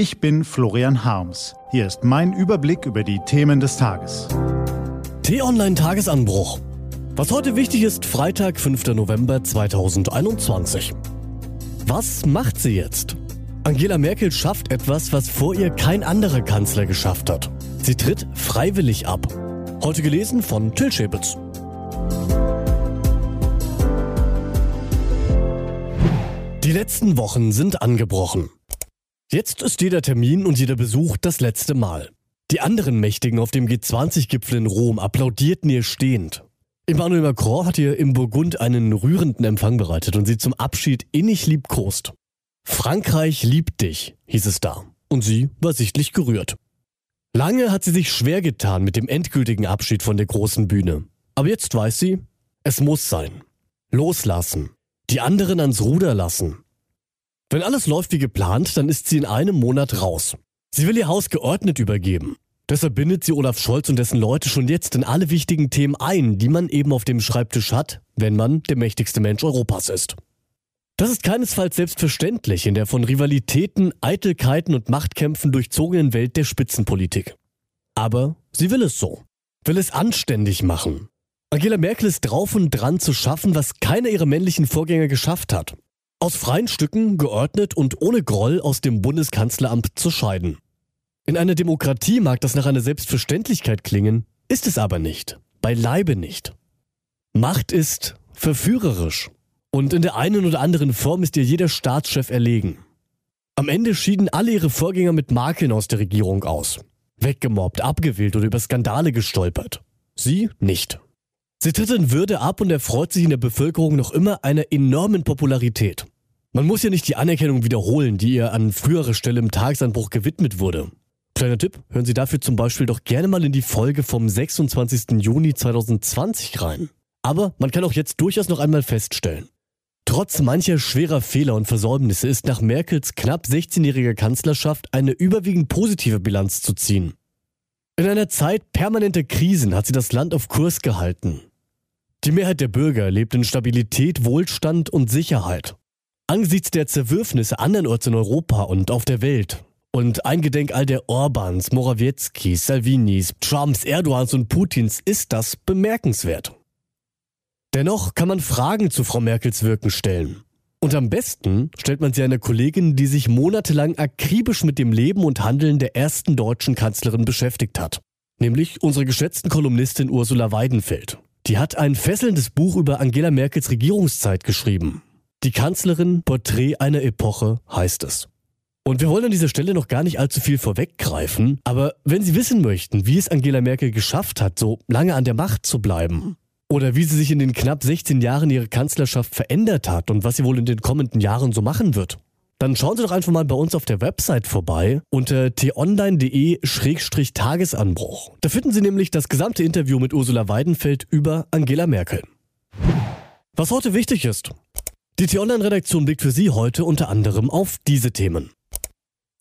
Ich bin Florian Harms. Hier ist mein Überblick über die Themen des Tages. T-Online Tagesanbruch. Was heute wichtig ist, Freitag, 5. November 2021. Was macht sie jetzt? Angela Merkel schafft etwas, was vor ihr kein anderer Kanzler geschafft hat. Sie tritt freiwillig ab. Heute gelesen von Till Schäbitz. Die letzten Wochen sind angebrochen. Jetzt ist jeder Termin und jeder Besuch das letzte Mal. Die anderen Mächtigen auf dem G20-Gipfel in Rom applaudierten ihr stehend. Emmanuel Macron hat ihr im Burgund einen rührenden Empfang bereitet und sie zum Abschied innig liebkost. Frankreich liebt dich, hieß es da. Und sie war sichtlich gerührt. Lange hat sie sich schwer getan mit dem endgültigen Abschied von der großen Bühne. Aber jetzt weiß sie, es muss sein. Loslassen. Die anderen ans Ruder lassen. Wenn alles läuft wie geplant, dann ist sie in einem Monat raus. Sie will ihr Haus geordnet übergeben. Deshalb bindet sie Olaf Scholz und dessen Leute schon jetzt in alle wichtigen Themen ein, die man eben auf dem Schreibtisch hat, wenn man der mächtigste Mensch Europas ist. Das ist keinesfalls selbstverständlich in der von Rivalitäten, Eitelkeiten und Machtkämpfen durchzogenen Welt der Spitzenpolitik. Aber sie will es so. Will es anständig machen. Angela Merkel ist drauf und dran zu schaffen, was keiner ihrer männlichen Vorgänger geschafft hat aus freien Stücken, geordnet und ohne Groll aus dem Bundeskanzleramt zu scheiden. In einer Demokratie mag das nach einer Selbstverständlichkeit klingen, ist es aber nicht, beileibe nicht. Macht ist verführerisch und in der einen oder anderen Form ist ihr jeder Staatschef erlegen. Am Ende schieden alle ihre Vorgänger mit Makeln aus der Regierung aus. Weggemobbt, abgewählt oder über Skandale gestolpert. Sie nicht. Sie tritt in Würde ab und erfreut sich in der Bevölkerung noch immer einer enormen Popularität. Man muss ja nicht die Anerkennung wiederholen, die ihr an früherer Stelle im Tagesanbruch gewidmet wurde. Kleiner Tipp, hören Sie dafür zum Beispiel doch gerne mal in die Folge vom 26. Juni 2020 rein. Aber man kann auch jetzt durchaus noch einmal feststellen. Trotz mancher schwerer Fehler und Versäumnisse ist nach Merkels knapp 16-jähriger Kanzlerschaft eine überwiegend positive Bilanz zu ziehen. In einer Zeit permanenter Krisen hat sie das Land auf Kurs gehalten. Die Mehrheit der Bürger lebt in Stabilität, Wohlstand und Sicherheit. Angesichts der Zerwürfnisse andernorts in Europa und auf der Welt und eingedenk all der Orbans, Morawieckis, Salvinis, Trumps, Erdogans und Putins ist das bemerkenswert. Dennoch kann man Fragen zu Frau Merkels Wirken stellen. Und am besten stellt man sie einer Kollegin, die sich monatelang akribisch mit dem Leben und Handeln der ersten deutschen Kanzlerin beschäftigt hat. Nämlich unsere geschätzten Kolumnistin Ursula Weidenfeld. Die hat ein fesselndes Buch über Angela Merkels Regierungszeit geschrieben. Die Kanzlerin Porträt einer Epoche heißt es. Und wir wollen an dieser Stelle noch gar nicht allzu viel vorweggreifen, aber wenn Sie wissen möchten, wie es Angela Merkel geschafft hat, so lange an der Macht zu bleiben, oder wie sie sich in den knapp 16 Jahren ihrer Kanzlerschaft verändert hat und was sie wohl in den kommenden Jahren so machen wird, dann schauen Sie doch einfach mal bei uns auf der Website vorbei unter t-online.de-tagesanbruch. Da finden Sie nämlich das gesamte Interview mit Ursula Weidenfeld über Angela Merkel. Was heute wichtig ist. Die T-Online-Redaktion blickt für Sie heute unter anderem auf diese Themen.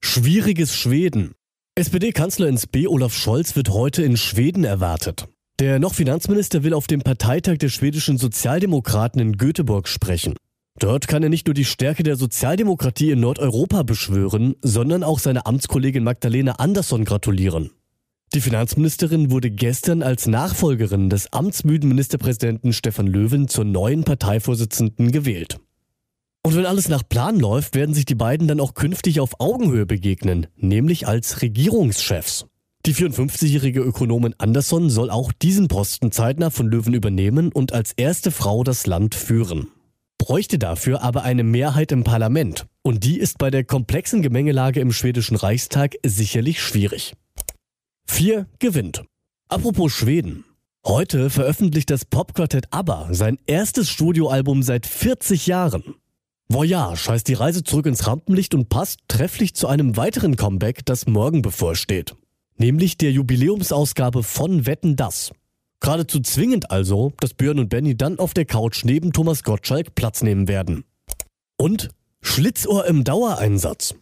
Schwieriges Schweden. SPD-Kanzler ins B Olaf Scholz wird heute in Schweden erwartet. Der noch Finanzminister will auf dem Parteitag der schwedischen Sozialdemokraten in Göteborg sprechen. Dort kann er nicht nur die Stärke der Sozialdemokratie in Nordeuropa beschwören, sondern auch seiner Amtskollegin Magdalena Andersson gratulieren. Die Finanzministerin wurde gestern als Nachfolgerin des amtsmüden Ministerpräsidenten Stefan Löwen zur neuen Parteivorsitzenden gewählt. Und wenn alles nach Plan läuft, werden sich die beiden dann auch künftig auf Augenhöhe begegnen, nämlich als Regierungschefs. Die 54-jährige Ökonomin Andersson soll auch diesen Posten zeitnah von Löwen übernehmen und als erste Frau das Land führen bräuchte dafür aber eine Mehrheit im Parlament. Und die ist bei der komplexen Gemengelage im schwedischen Reichstag sicherlich schwierig. 4 gewinnt. Apropos Schweden. Heute veröffentlicht das Popquartett ABBA sein erstes Studioalbum seit 40 Jahren. Voyage heißt die Reise zurück ins Rampenlicht und passt trefflich zu einem weiteren Comeback, das morgen bevorsteht. Nämlich der Jubiläumsausgabe von Wetten Das. Geradezu zwingend also, dass Björn und Benny dann auf der Couch neben Thomas Gottschalk Platz nehmen werden. Und Schlitzohr im Dauereinsatz.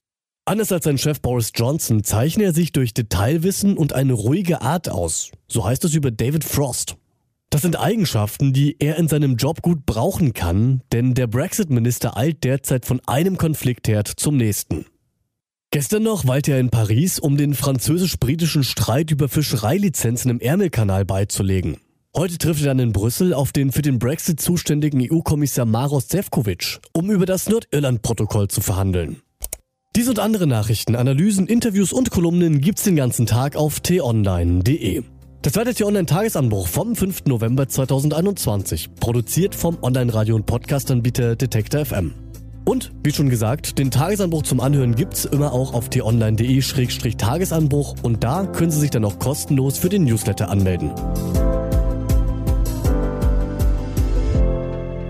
Anders als sein Chef Boris Johnson zeichne er sich durch Detailwissen und eine ruhige Art aus. So heißt es über David Frost. Das sind Eigenschaften, die er in seinem Job gut brauchen kann, denn der Brexit-Minister eilt derzeit von einem Konfliktherd zum nächsten. Gestern noch weilte er in Paris, um den französisch-britischen Streit über Fischereilizenzen im Ärmelkanal beizulegen. Heute trifft er dann in Brüssel auf den für den Brexit zuständigen EU-Kommissar Maros Zevkovic, um über das Nordirland-Protokoll zu verhandeln. Dies und andere Nachrichten, Analysen, Interviews und Kolumnen gibt's den ganzen Tag auf t-online.de. Das war der T-Online-Tagesanbruch vom 5. November 2021, produziert vom Online-Radio- und Podcast-Anbieter Detektor FM. Und, wie schon gesagt, den Tagesanbruch zum Anhören gibt's immer auch auf t-online.de-tagesanbruch und da können Sie sich dann auch kostenlos für den Newsletter anmelden.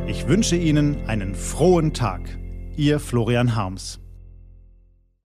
Ich wünsche Ihnen einen frohen Tag. Ihr Florian Harms.